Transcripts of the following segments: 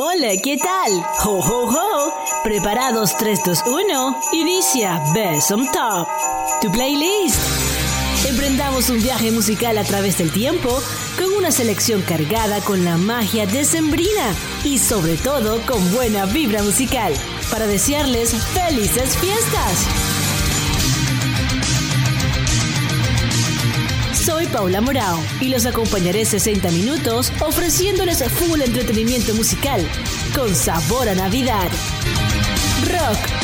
Hola, ¿qué tal? ¡Ho, ho, ho! Preparados 3, 2, 1. Inicia Best on Top, tu playlist. Emprendamos un viaje musical a través del tiempo con una selección cargada con la magia decembrina y sobre todo con buena vibra musical para desearles felices fiestas. Paula Morao y los acompañaré 60 minutos ofreciéndoles full entretenimiento musical con sabor a Navidad. Rock.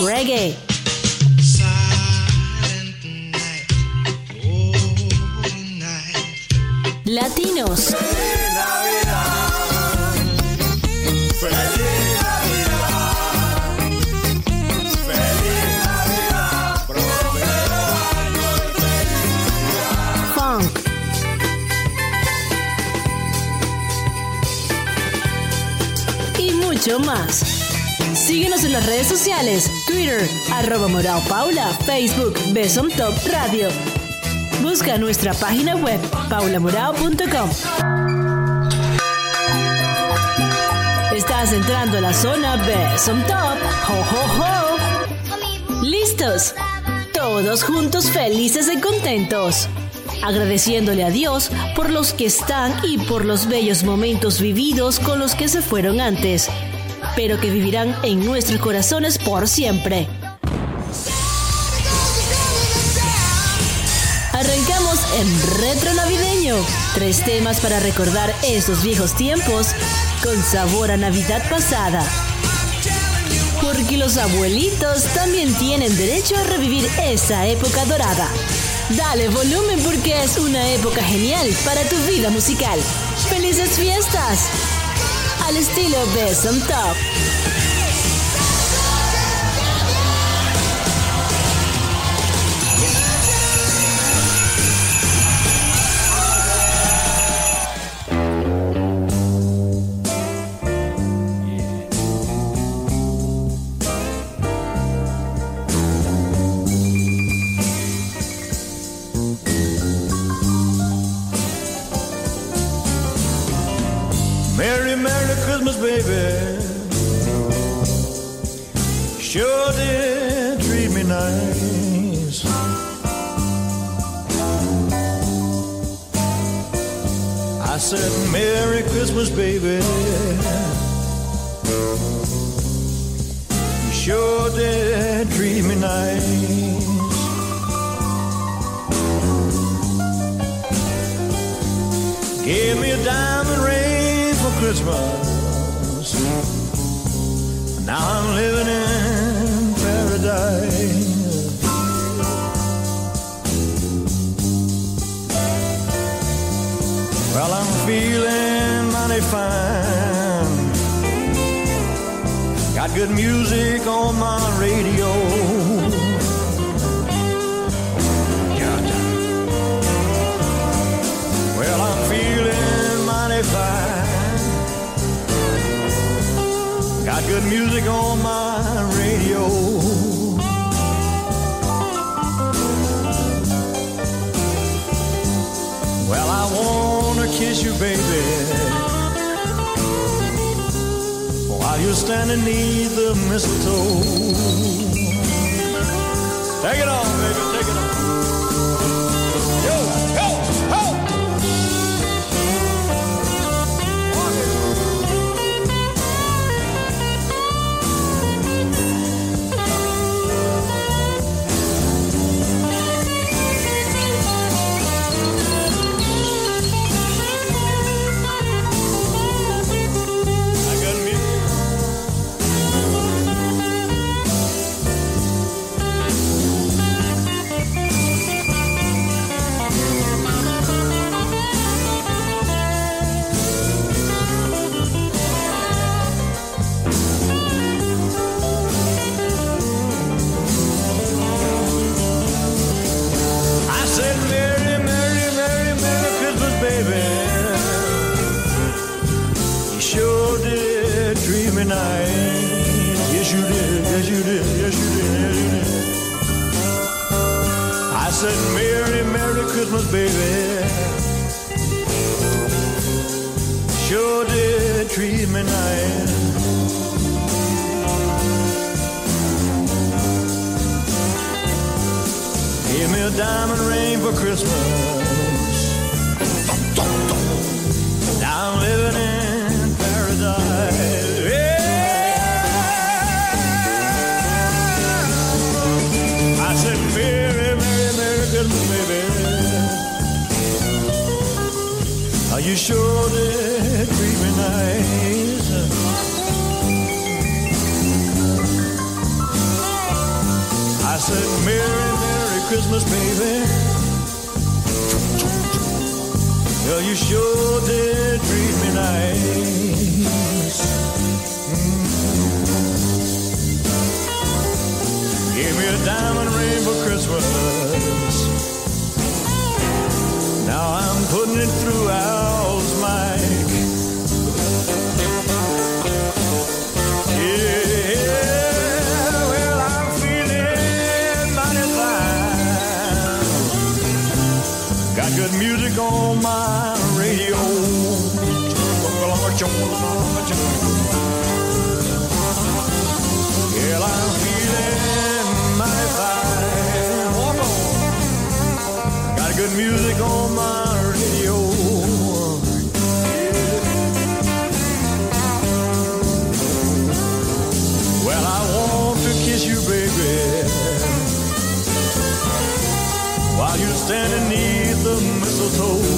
Reggae. Latinos. Y mucho más. Síguenos en las redes sociales, Twitter, arroba Morao Paula, Facebook, Besom Top Radio. Busca nuestra página web, paulamorao.com. Estás entrando a la zona Besom Top. ¡Ho, ho, ho! ¿Listos? Todos juntos felices y contentos. Agradeciéndole a Dios por los que están y por los bellos momentos vividos con los que se fueron antes pero que vivirán en nuestros corazones por siempre. Arrancamos en Retro Navideño, tres temas para recordar esos viejos tiempos con sabor a Navidad pasada. Porque los abuelitos también tienen derecho a revivir esa época dorada. Dale volumen porque es una época genial para tu vida musical. ¡Felices fiestas! Al estilo Best on Top. Gave me a diamond ring for Christmas. Now I'm living in paradise. Well, I'm feeling mighty fine. Got good music on my radio. Good music on my radio. Well, I wanna kiss you, baby. While you're standing neath the mistletoe. Take it on, baby, I'm feeling. Got good music on my radio. Well, I want to kiss you, baby. While you're standing neath the mistletoe.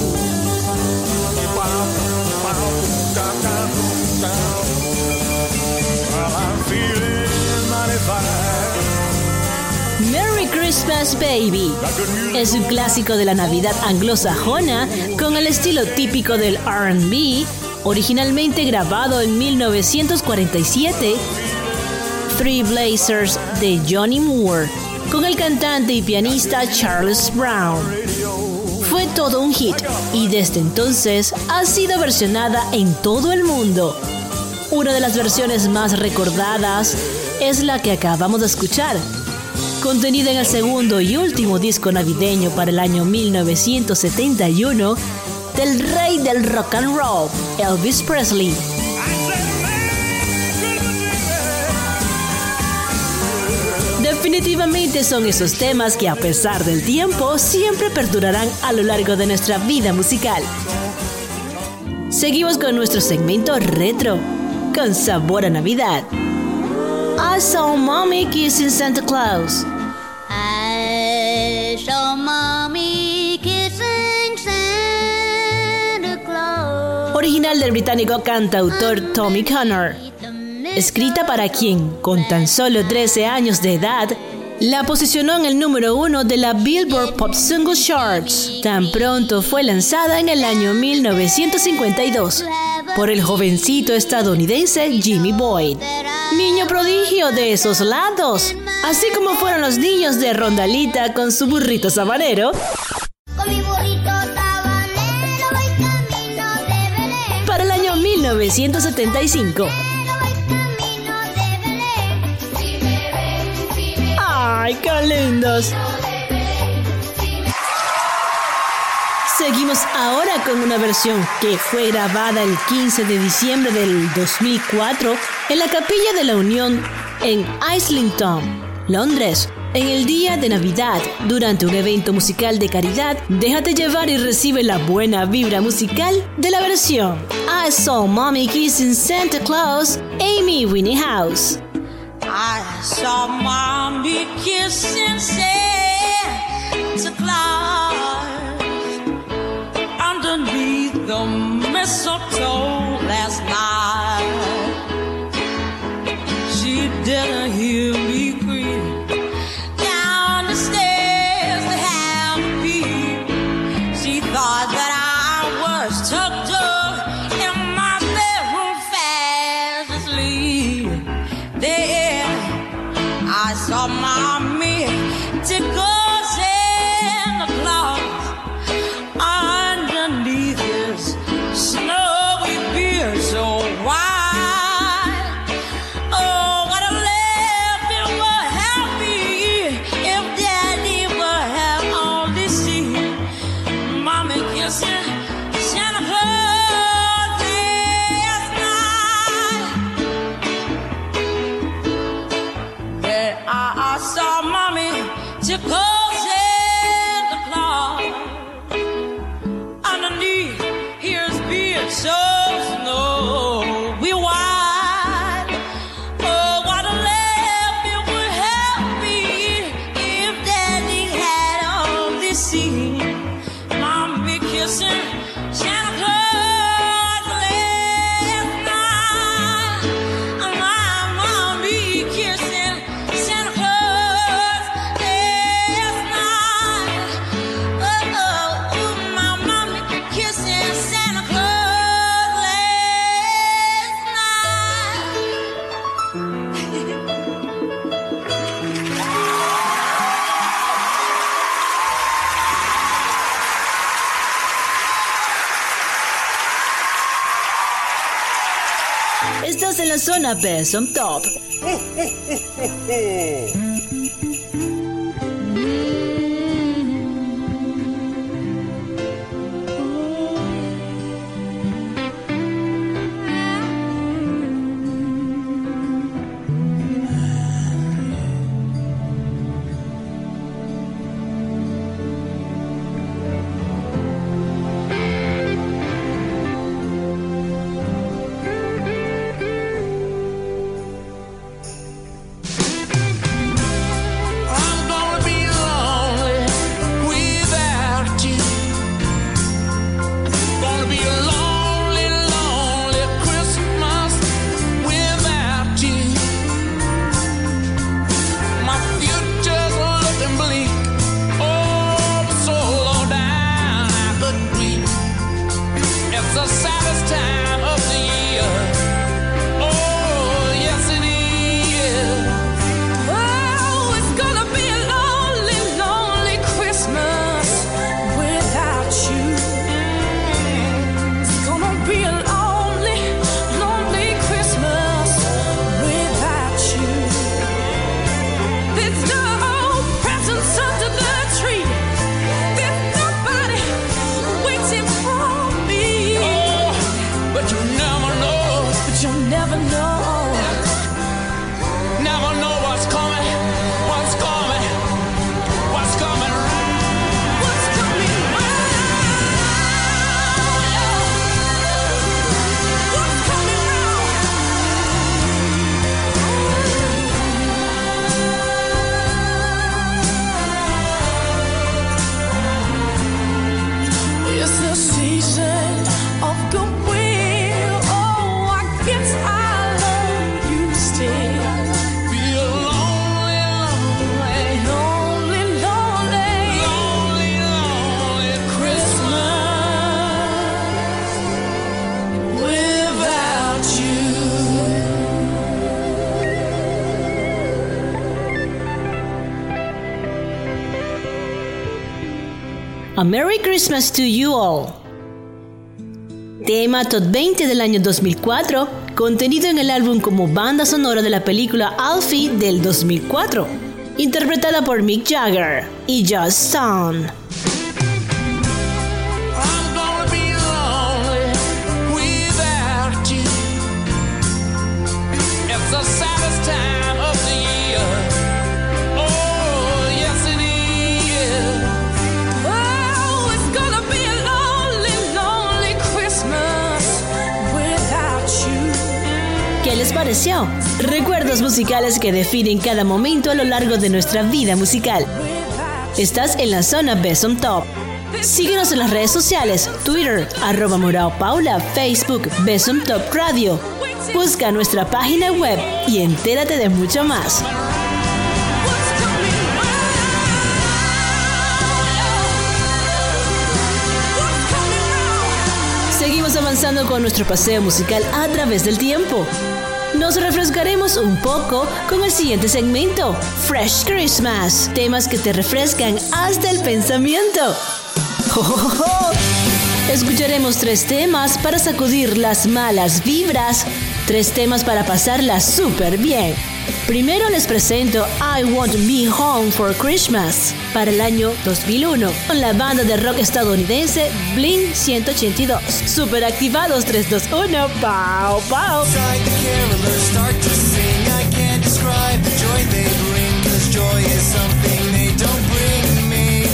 Merry Christmas Baby. Es un clásico de la Navidad anglosajona con el estilo típico del RB, originalmente grabado en 1947, Three Blazers de Johnny Moore, con el cantante y pianista Charles Brown. Fue todo un hit y desde entonces ha sido versionada en todo el mundo. Una de las versiones más recordadas es la que acabamos de escuchar, contenida en el segundo y último disco navideño para el año 1971 del rey del rock and roll, Elvis Presley. Definitivamente son esos temas que a pesar del tiempo siempre perdurarán a lo largo de nuestra vida musical. Seguimos con nuestro segmento retro, con sabor a Navidad. I saw mommy kissing Santa Claus. I saw mommy kissing Santa Claus. Original del británico cantautor Tommy Connor. Escrita para quien, con tan solo 13 años de edad, la posicionó en el número uno de la Billboard Pop Single Charts. Tan pronto fue lanzada en el año 1952 por el jovencito estadounidense Jimmy Boyd, niño prodigio de esos lados, así como fueron los niños de Rondalita con su burrito sabanero Con mi burrito sabanero para el año 1975. ¡Ay, qué lindos! Seguimos ahora con una versión que fue grabada el 15 de diciembre del 2004 en la Capilla de la Unión en Islington, Londres. En el día de Navidad, durante un evento musical de caridad, déjate llevar y recibe la buena vibra musical de la versión I Saw Mommy Kissing Santa Claus, Amy Winehouse. I saw mommy kissing Santa Claus underneath the mistletoe last night. She didn't hear me saw mommy tickle Santa Claus la zona Best on Top. A Merry Christmas to You All. Tema Top 20 del año 2004, contenido en el álbum como banda sonora de la película Alfie del 2004, interpretada por Mick Jagger y Joss Stone. Pareció? Recuerdos musicales que definen cada momento a lo largo de nuestra vida musical. Estás en la zona Best on Top. Síguenos en las redes sociales, Twitter, arroba Morao Paula, Facebook, Best on Top Radio. Busca nuestra página web y entérate de mucho más. Seguimos avanzando con nuestro paseo musical a través del tiempo. Nos refrescaremos un poco con el siguiente segmento, Fresh Christmas, temas que te refrescan hasta el pensamiento. ¡Jo, jo, jo, jo! Escucharemos tres temas para sacudir las malas vibras, tres temas para pasarla súper bien. Primero les presento I Want Me Home for Christmas para el año 2001 con la banda de rock estadounidense Blink 182. Super activados 321. ¡Pau, pau! Inside the carolers start to sing. I can't describe the joy they bring, cause joy is something they don't bring me.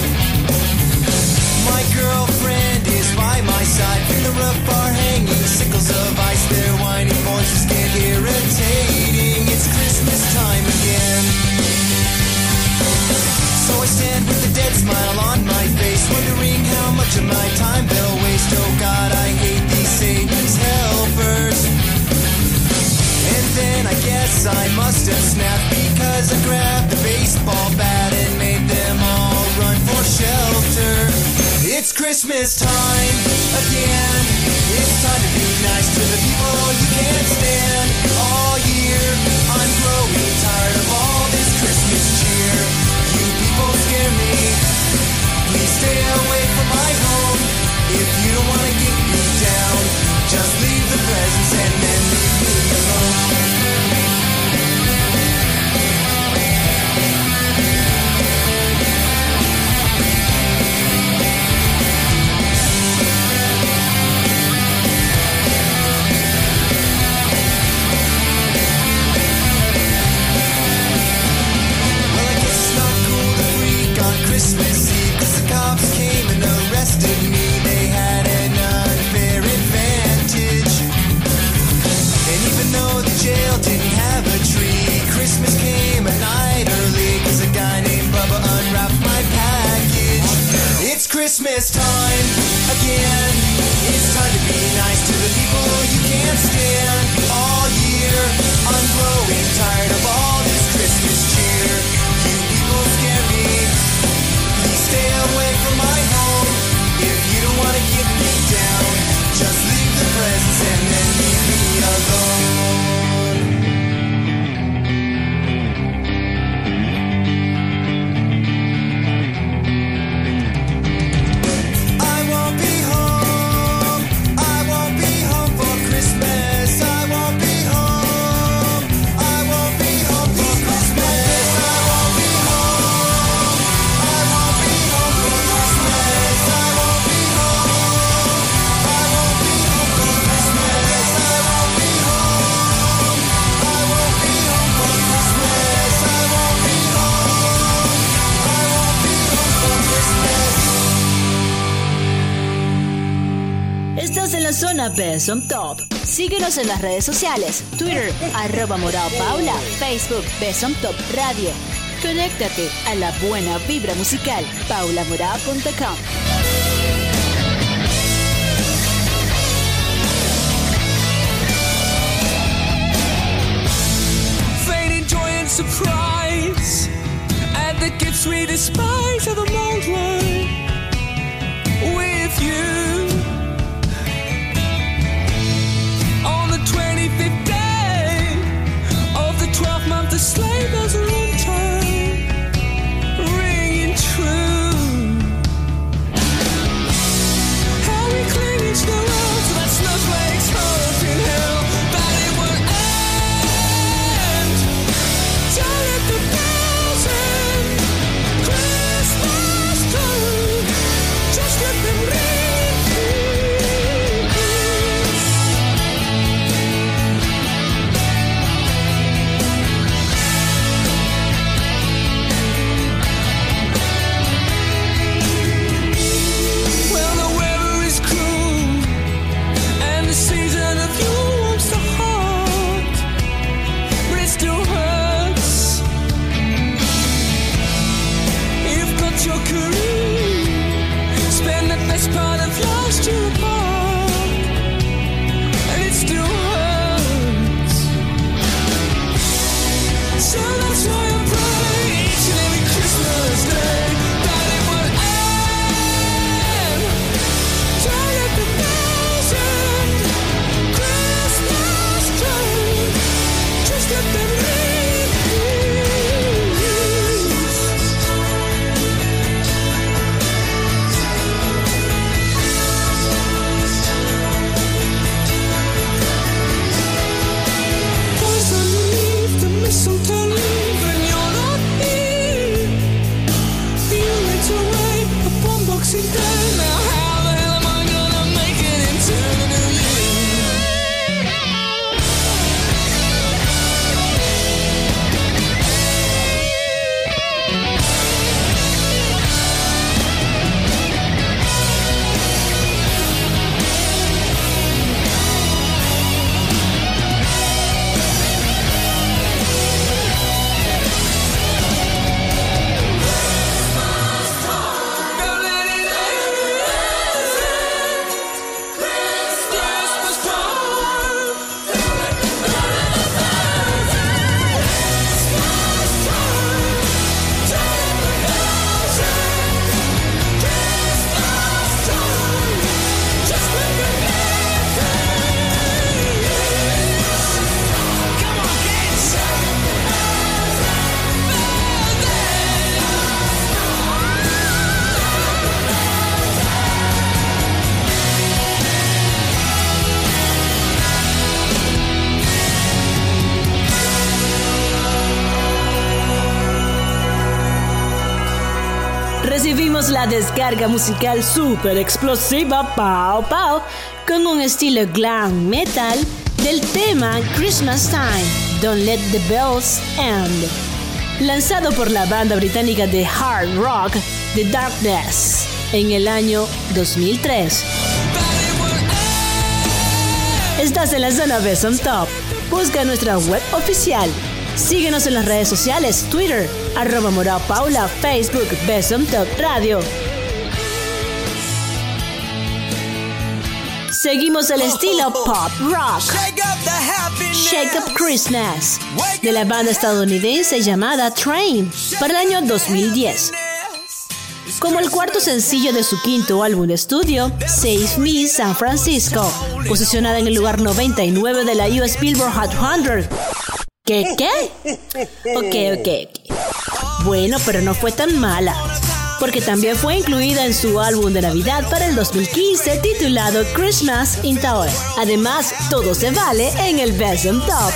My girlfriend is by my side. From the roof are hanging sickles of ice. Their whining voices get irritating. So I stand with a dead smile on my face, wondering how much of my time they'll waste. Oh God, I hate these Satan's helpers. And then I guess I must have snapped because I grabbed the baseball bat and made them all run for shelter. It's Christmas time again. It's time to be nice to the people you can't stand all year. I'm growing tired of all this Christmas cheer. You me. Please stay away from my home. If you don't want to get me down, just leave the presents and then leave me alone. Síguenos en las redes sociales, Twitter, arroba Morao Paula, Facebook, Beson Top Radio. Conéctate a la buena vibra musical, paulamorao.com. Surprise at the gifts we despise. carga musical super explosiva Pau Pau con un estilo glam metal del tema Christmas Time, Don't Let the Bells End, lanzado por la banda británica de hard rock The Darkness en el año 2003. Estás en la zona Best Top. Busca nuestra web oficial Síguenos en las redes sociales, Twitter, arroba Paula, Facebook, Besom Top Radio. Seguimos el estilo pop rock. Shake up Christmas de la banda estadounidense llamada Train para el año 2010. Como el cuarto sencillo de su quinto álbum de estudio, Save Me San Francisco, posicionada en el lugar 99 de la US Billboard Hot 100. ¿Qué qué? Ok, ok, ok. Bueno, pero no fue tan mala, porque también fue incluida en su álbum de Navidad para el 2015 titulado Christmas in Tower. Además, todo se vale en el Best Top.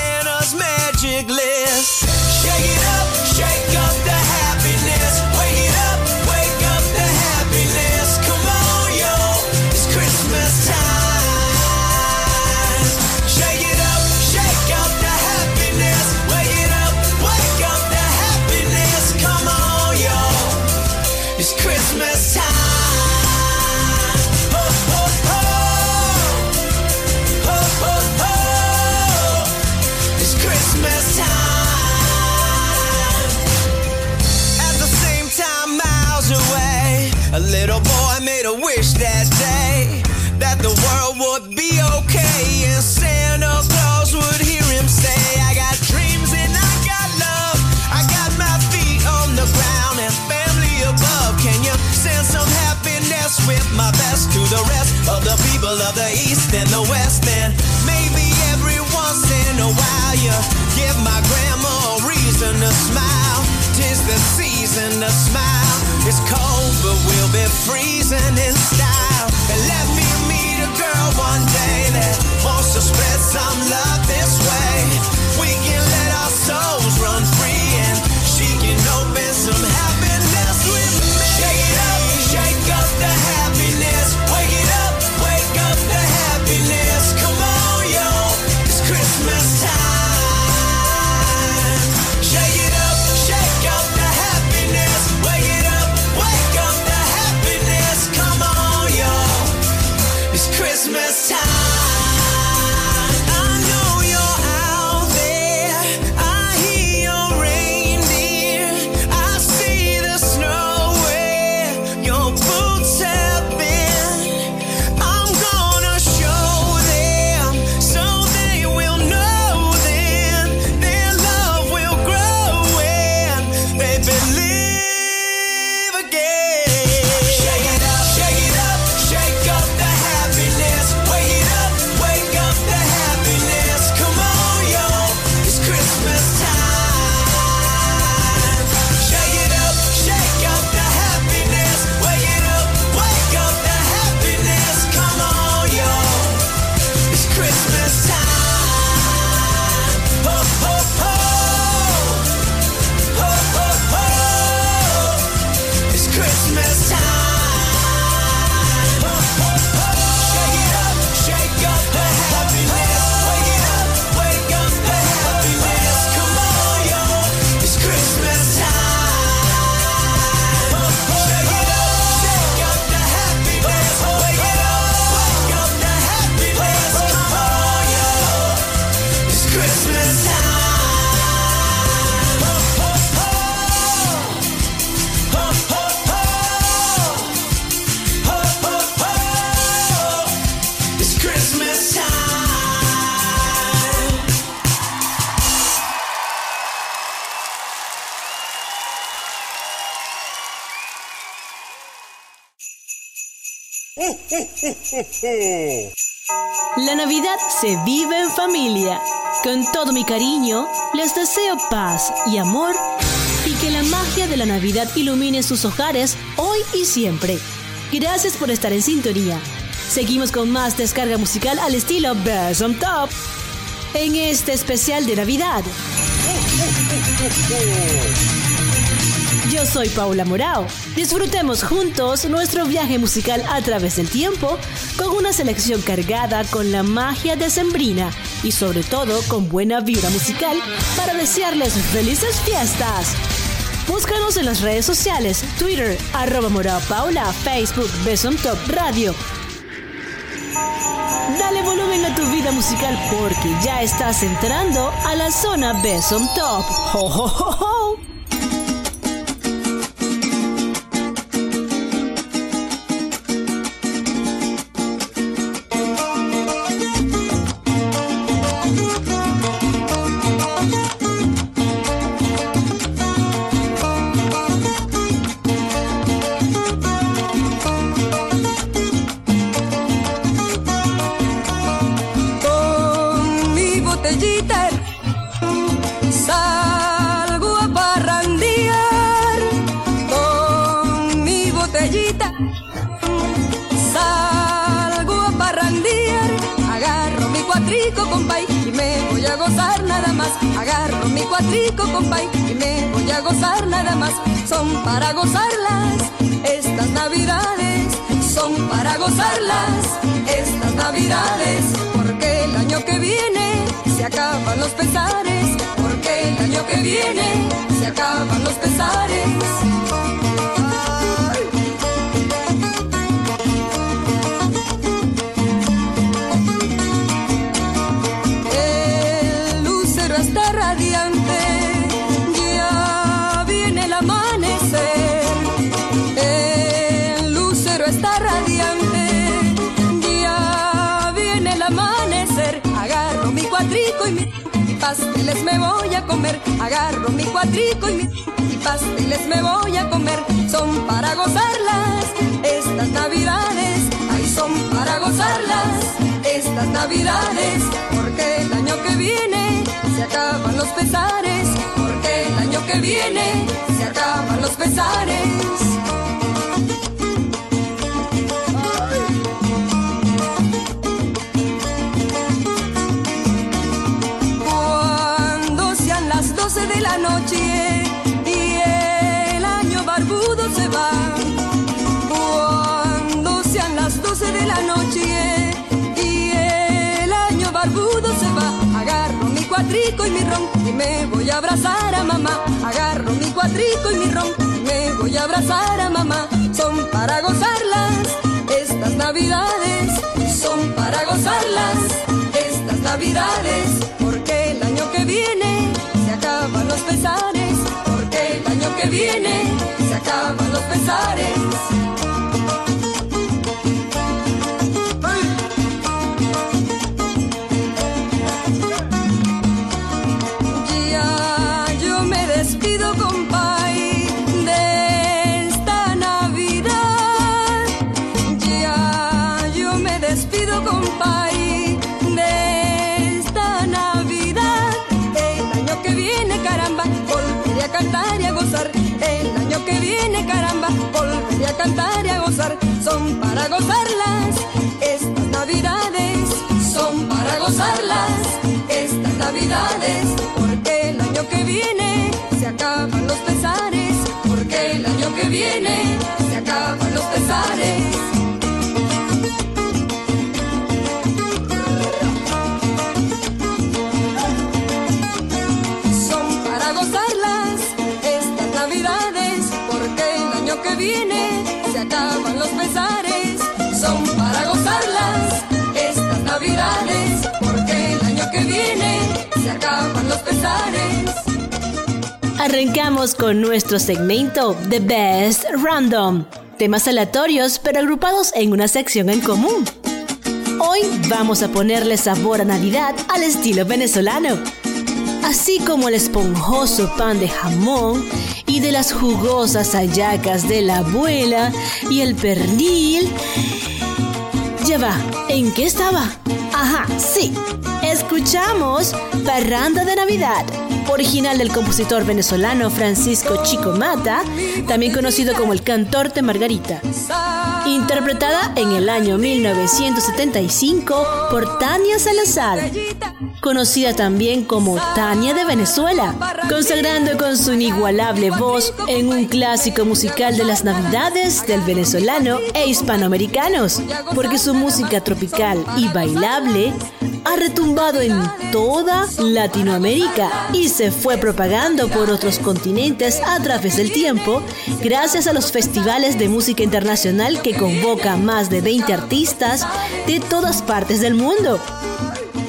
Season to smile. It's cold, but we'll be freezing in style. Se vive en familia. Con todo mi cariño, les deseo paz y amor y que la magia de la Navidad ilumine sus hogares hoy y siempre. Gracias por estar en sintonía. Seguimos con más descarga musical al estilo Best on Top en este especial de Navidad. Yo soy Paula Morao. Disfrutemos juntos nuestro viaje musical a través del tiempo con una selección cargada con la magia decembrina y sobre todo con buena vibra musical para desearles felices fiestas. Búscanos en las redes sociales, Twitter, arroba Morao Paula, Facebook, Besom Top Radio. Dale volumen a tu vida musical porque ya estás entrando a la zona Besom Top. ¡Ho, ho, ho, ho! Son para gozarlas estas navidades. Son para gozarlas estas navidades. Porque el año que viene se acaban los pesares. Porque el año que viene se acaban los pesares. Cuatrico y mi y pasteles me voy a comer. Agarro mi cuatrico y mi y pasteles me voy a comer. Son para gozarlas estas navidades. Ay, son para gozarlas estas navidades. Porque el año que viene se acaban los pesares. Porque el año que viene se acaban los pesares. Abrazar a mamá. Agarro mi cuatrico y mi ron me voy a abrazar a mamá. Son para gozarlas estas navidades. Son para gozarlas estas navidades. Porque el año que viene se acaban los pesares. Porque el año que viene se acaban los pesares. Cantar y a gozar. Son para gozarlas estas Navidades. Son para gozarlas estas Navidades. Porque el año que viene se acaban los pesares. Porque el año que viene se acaban los pesares. Son para gozarlas estas navidades, porque el año que viene los pesares. Son para gozarlas estas navidades, porque el año que viene se acaban los pesares. Arrancamos con nuestro segmento The Best Random. Temas aleatorios pero agrupados en una sección en común. Hoy vamos a ponerle sabor a Navidad al estilo venezolano. Así como el esponjoso pan de jamón y de las jugosas hallacas de la abuela y el pernil. Ya va, ¿en qué estaba? Ajá, sí. Escuchamos Parranda de Navidad, original del compositor venezolano Francisco Chico Mata, también conocido como el cantor de Margarita. Interpretada en el año 1975 por Tania Salazar, conocida también como Tania de Venezuela, consagrando con su inigualable voz en un clásico musical de las Navidades del venezolano e hispanoamericanos, porque su música tropical y bailable ha retumbado en toda Latinoamérica y se fue propagando por otros continentes a través del tiempo gracias a los festivales de música internacional que convoca más de 20 artistas de todas partes del mundo.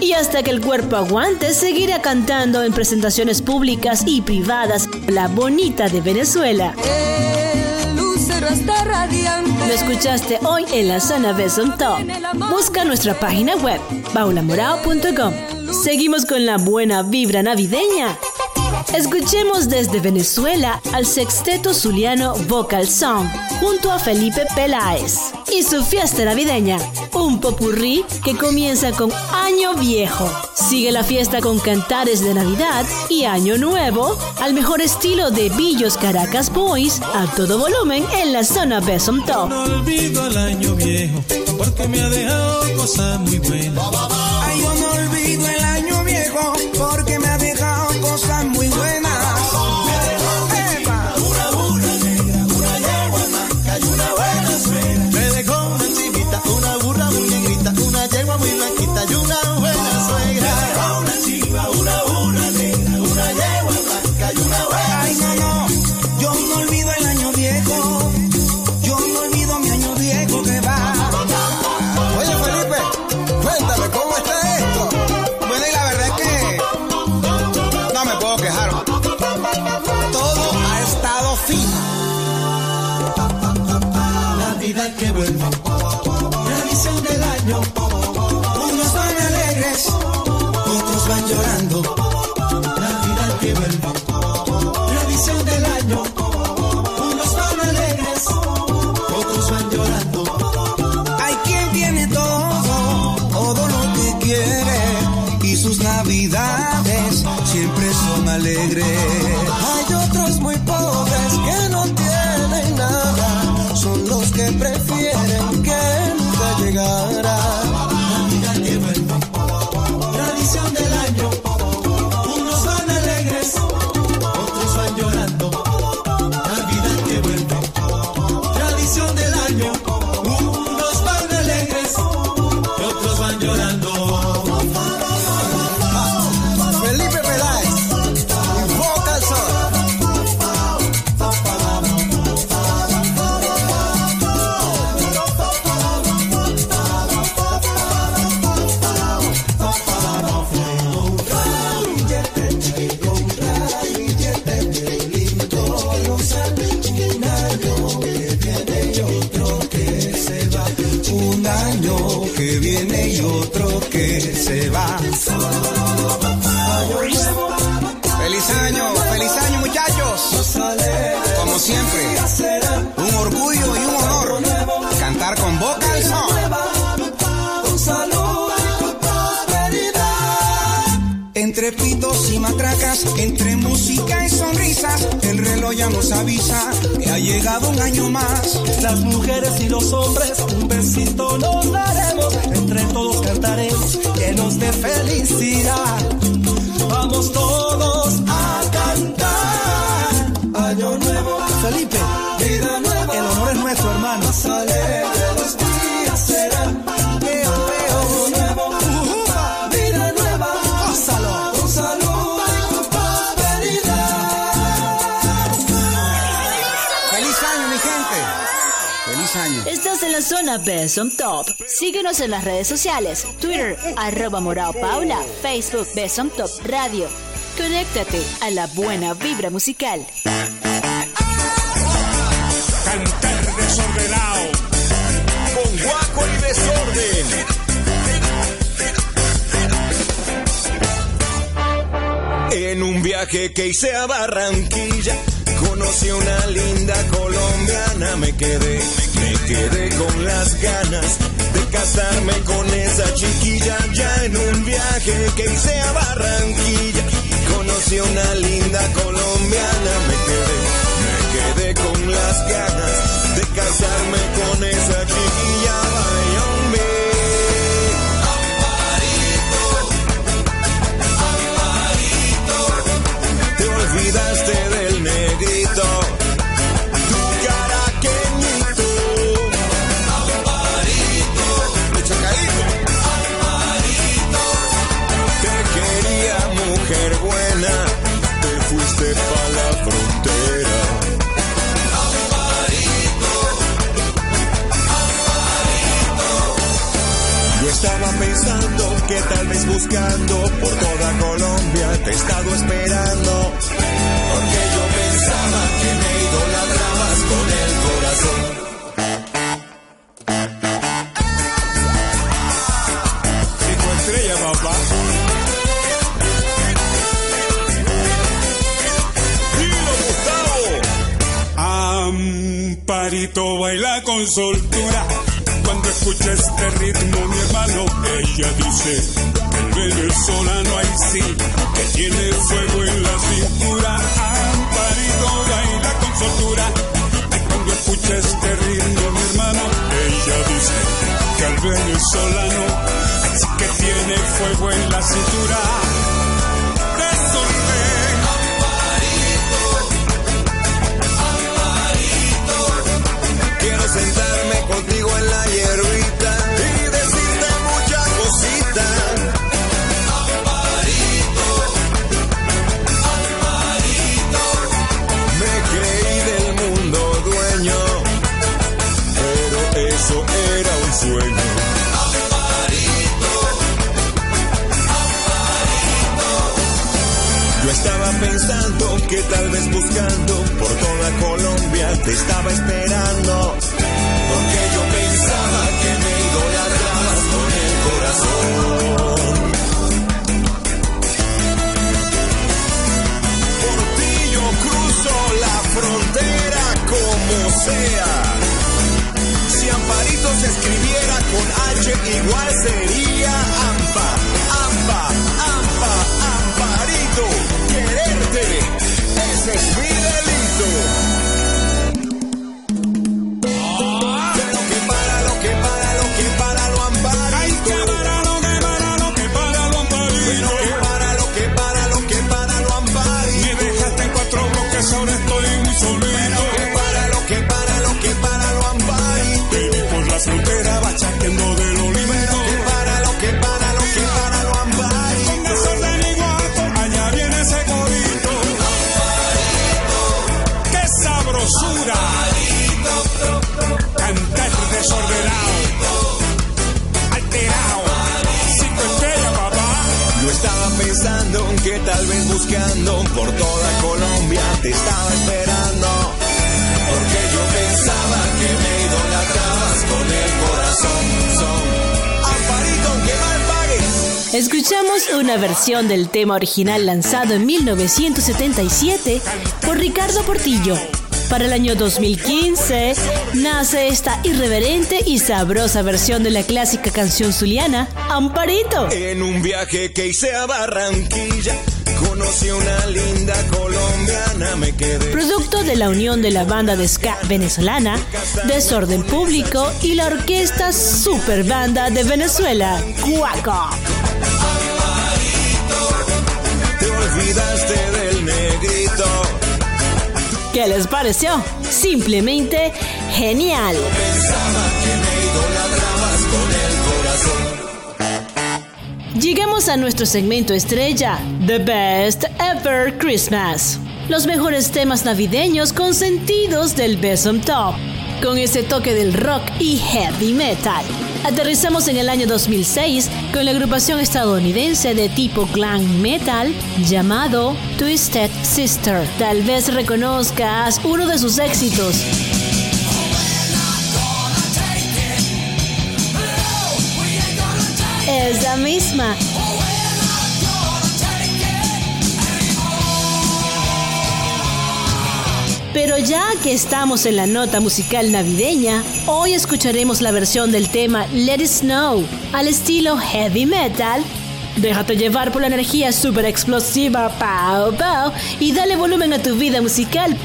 Y hasta que el cuerpo aguante, seguirá cantando en presentaciones públicas y privadas La Bonita de Venezuela. El lucero está radiante. Lo escuchaste hoy en la zona Besom Top. Busca nuestra página web, paulamorao.com. Seguimos con la buena vibra navideña. Escuchemos desde Venezuela al sexteto zuliano Vocal Song junto a Felipe Peláez y su fiesta navideña, un popurrí que comienza con Año Viejo. Sigue la fiesta con cantares de Navidad y Año Nuevo al mejor estilo de Billos Caracas Boys a todo volumen en la zona Besom Top. No olvido el año viejo, porque me ha dejado cosas muy buenas. Ay, yo no olvido el año viejo porque el reloj ya nos avisa que ha llegado un año más. Las mujeres y los hombres, un besito nos daremos, la Top. Síguenos en las redes sociales. Twitter, arroba Morao Paula. Facebook, Best Top Radio. Conéctate a la buena vibra musical. Cantar desordenado. Con guaco y desorden. En un viaje que hice a Barranquilla, conocí a una linda colombiana, me quedé, me quedé con las ganas de casarme con esa chiquilla. Ya en un viaje que hice a Barranquilla, conocí una linda colombiana, me quedé, me quedé con las ganas de casarme con esa chiquilla. Te olvidaste del negrito, estaba pensando que tal vez buscando por toda Colombia te he estado esperando. Porque yo pensaba que me idolatrabas con el corazón. Cinco estrellas, papá. Gustavo. Amparito baila con soltura. Escucha este ritmo, mi hermano, ella dice: El venezolano ahí sí, que tiene fuego en la cintura. Amparito baila con soltura. Cuando escucha este ritmo, mi hermano, ella dice: Que el venezolano sí que tiene fuego en la cintura. Y decirte muchas cositas. Amparito, Amparito, me creí del mundo dueño, pero eso era un sueño. Amparito, Yo estaba pensando que tal vez buscando por toda Colombia te estaba esperando. Porque sea. Si Amparito se escribiera con H igual sería Ampa, Ampa, Ampa, Amparito. Quererte, ese es mi delito. Por toda Colombia te estaba esperando. Porque yo pensaba que me idolatrabas con el corazón. Son Amparito, que mal pagues. Escuchamos una versión del tema original lanzado en 1977 por Ricardo Portillo. Para el año 2015 nace esta irreverente y sabrosa versión de la clásica canción zuliana, Amparito. En un viaje que hice a Barranquilla, conocí una linda colombiana, me quedé. Producto de la unión de la banda de ska venezolana, Desorden Público y la orquesta Super Banda de Venezuela, Cuaco. Te olvidaste del negrito. ¿Qué les pareció? Simplemente genial. Pensaba que me Llegamos a nuestro segmento estrella, The Best Ever Christmas. Los mejores temas navideños consentidos del Best on Top, con ese toque del rock y heavy metal. Aterrizamos en el año 2006 con la agrupación estadounidense de tipo glam metal llamado Twisted Sister. Tal vez reconozcas uno de sus éxitos. Esa misma. Pero ya que estamos en la nota musical navideña, hoy escucharemos la versión del tema Let It Snow al estilo heavy metal. Déjate llevar por la energía super explosiva, pow pow, y dale volumen a tu vida musical.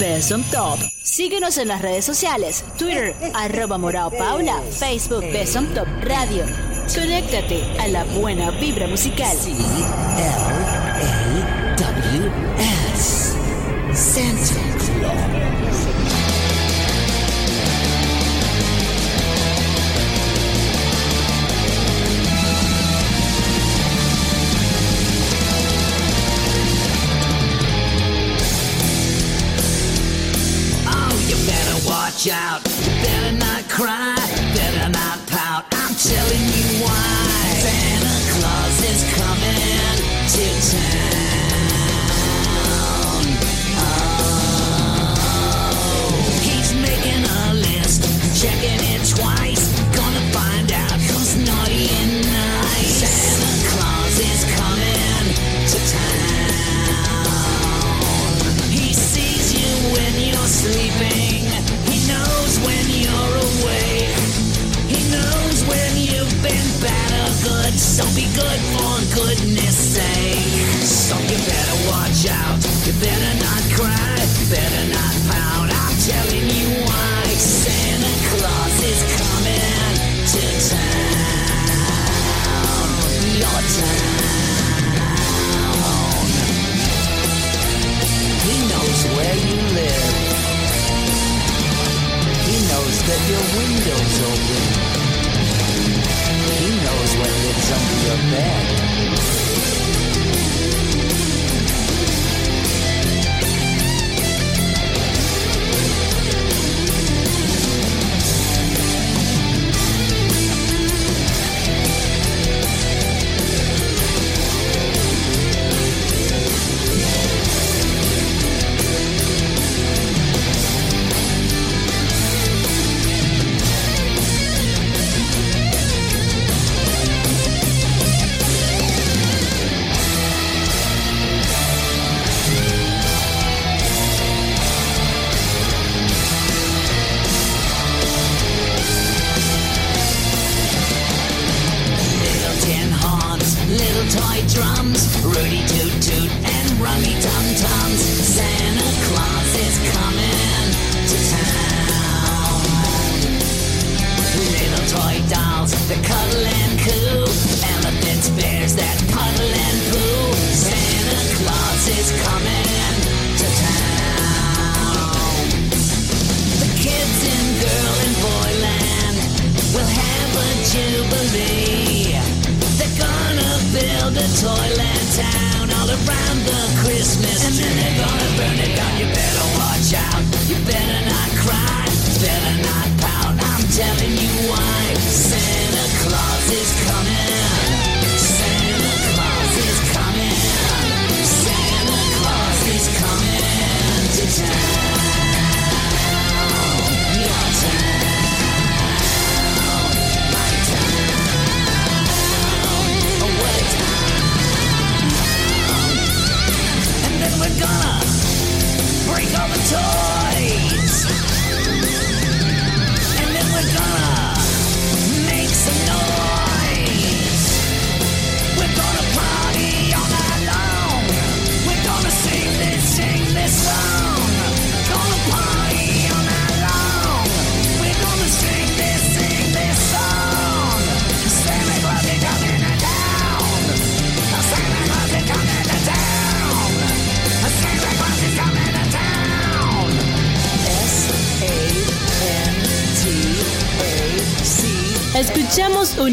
On Top. Síguenos en las redes sociales, Twitter, arroba Morao Paula, Facebook Best on Top Radio. Conéctate a la buena vibra musical. L-A-W-S. Santa watch out. You better not cry. Better not pout. I'm telling you why. Santa Claus is coming to town. Oh, he's making a list, checking it twice. Gonna find out who's naughty and nice. Santa Claus is coming to town. He sees you when you're sleeping. So be good for goodness sake. So you better watch out. You better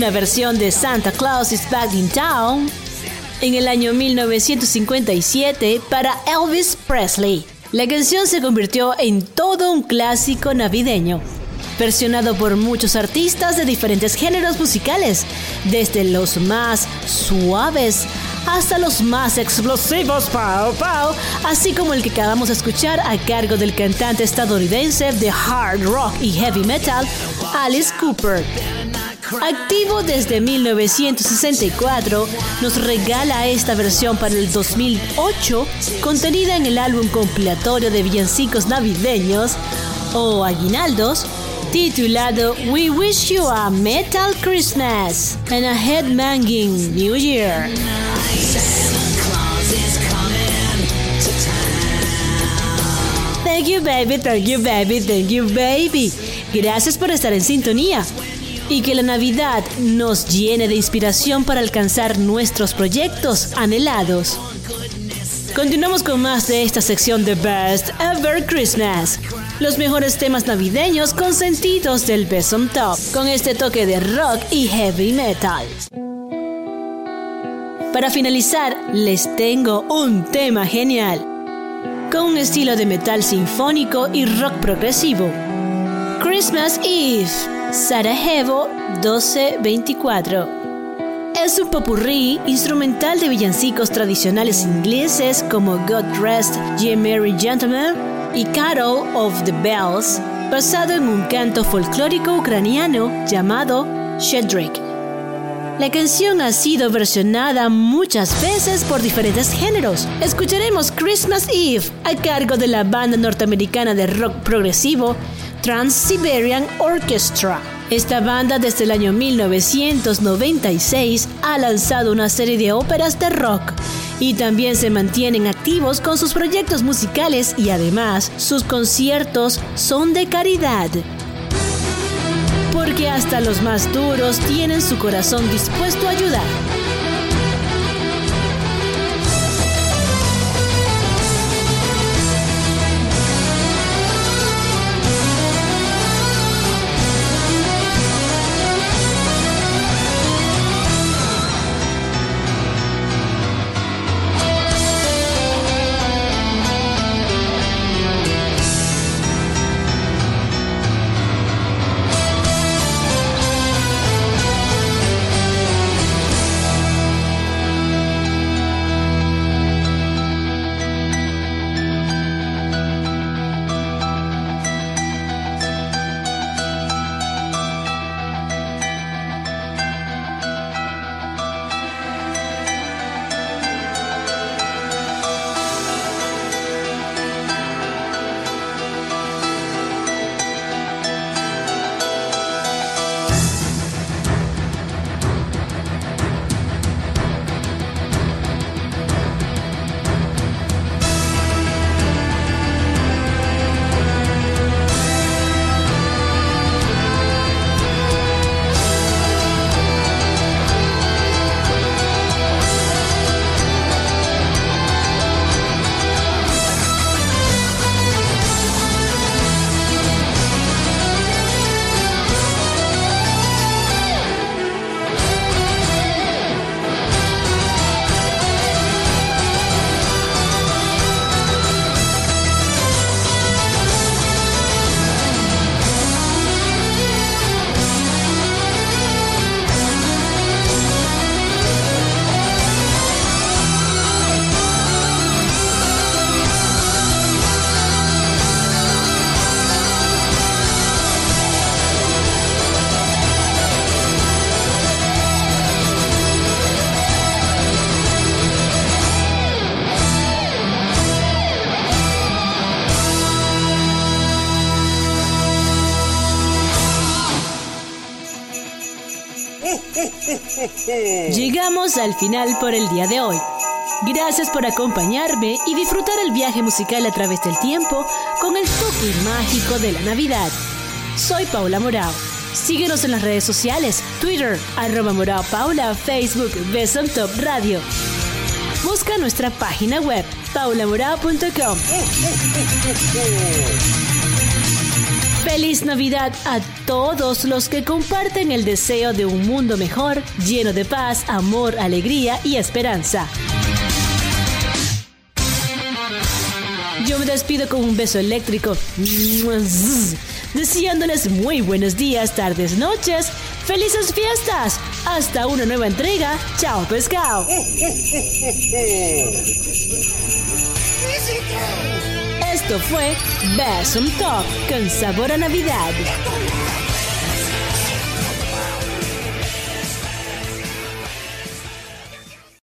una versión de Santa Claus is Back in Town en el año 1957 para Elvis Presley. La canción se convirtió en todo un clásico navideño, versionado por muchos artistas de diferentes géneros musicales, desde los más suaves hasta los más explosivos, pow, así como el que acabamos de escuchar a cargo del cantante estadounidense de hard rock y heavy metal, Alice Cooper. Activo desde 1964, nos regala esta versión para el 2008, contenida en el álbum compilatorio de villancicos navideños o aguinaldos, titulado We Wish You a Metal Christmas and a Headbanging New Year. Thank you, baby, thank you, baby, thank you, baby. Gracias por estar en sintonía. Y que la Navidad nos llene de inspiración para alcanzar nuestros proyectos anhelados. Continuamos con más de esta sección de Best Ever Christmas. Los mejores temas navideños consentidos del Best on Top, con este toque de rock y heavy metal. Para finalizar, les tengo un tema genial, con un estilo de metal sinfónico y rock progresivo. Christmas Eve, Sarajevo 1224. Es un popurrí instrumental de villancicos tradicionales ingleses como God Rest Ye Merry Gentlemen y Carol of the Bells, basado en un canto folclórico ucraniano llamado Shedrick. La canción ha sido versionada muchas veces por diferentes géneros. Escucharemos Christmas Eve a cargo de la banda norteamericana de rock progresivo Trans-Siberian Orchestra. Esta banda desde el año 1996 ha lanzado una serie de óperas de rock y también se mantienen activos con sus proyectos musicales y además sus conciertos son de caridad. Porque hasta los más duros tienen su corazón dispuesto a ayudar. Al final por el día de hoy. Gracias por acompañarme y disfrutar el viaje musical a través del tiempo con el toque mágico de la Navidad. Soy Paula Morao. Síguenos en las redes sociales, Twitter, arroba Morao Paula, Facebook, Besom Top Radio. Busca nuestra página web, paulamorao.com. Feliz Navidad a todos los que comparten el deseo de un mundo mejor, lleno de paz, amor, alegría y esperanza. Yo me despido con un beso eléctrico, deseándoles muy buenos días, tardes, noches, felices fiestas. Hasta una nueva entrega. Chao, pescado. Esto fue Besom Talk con sabor a Navidad.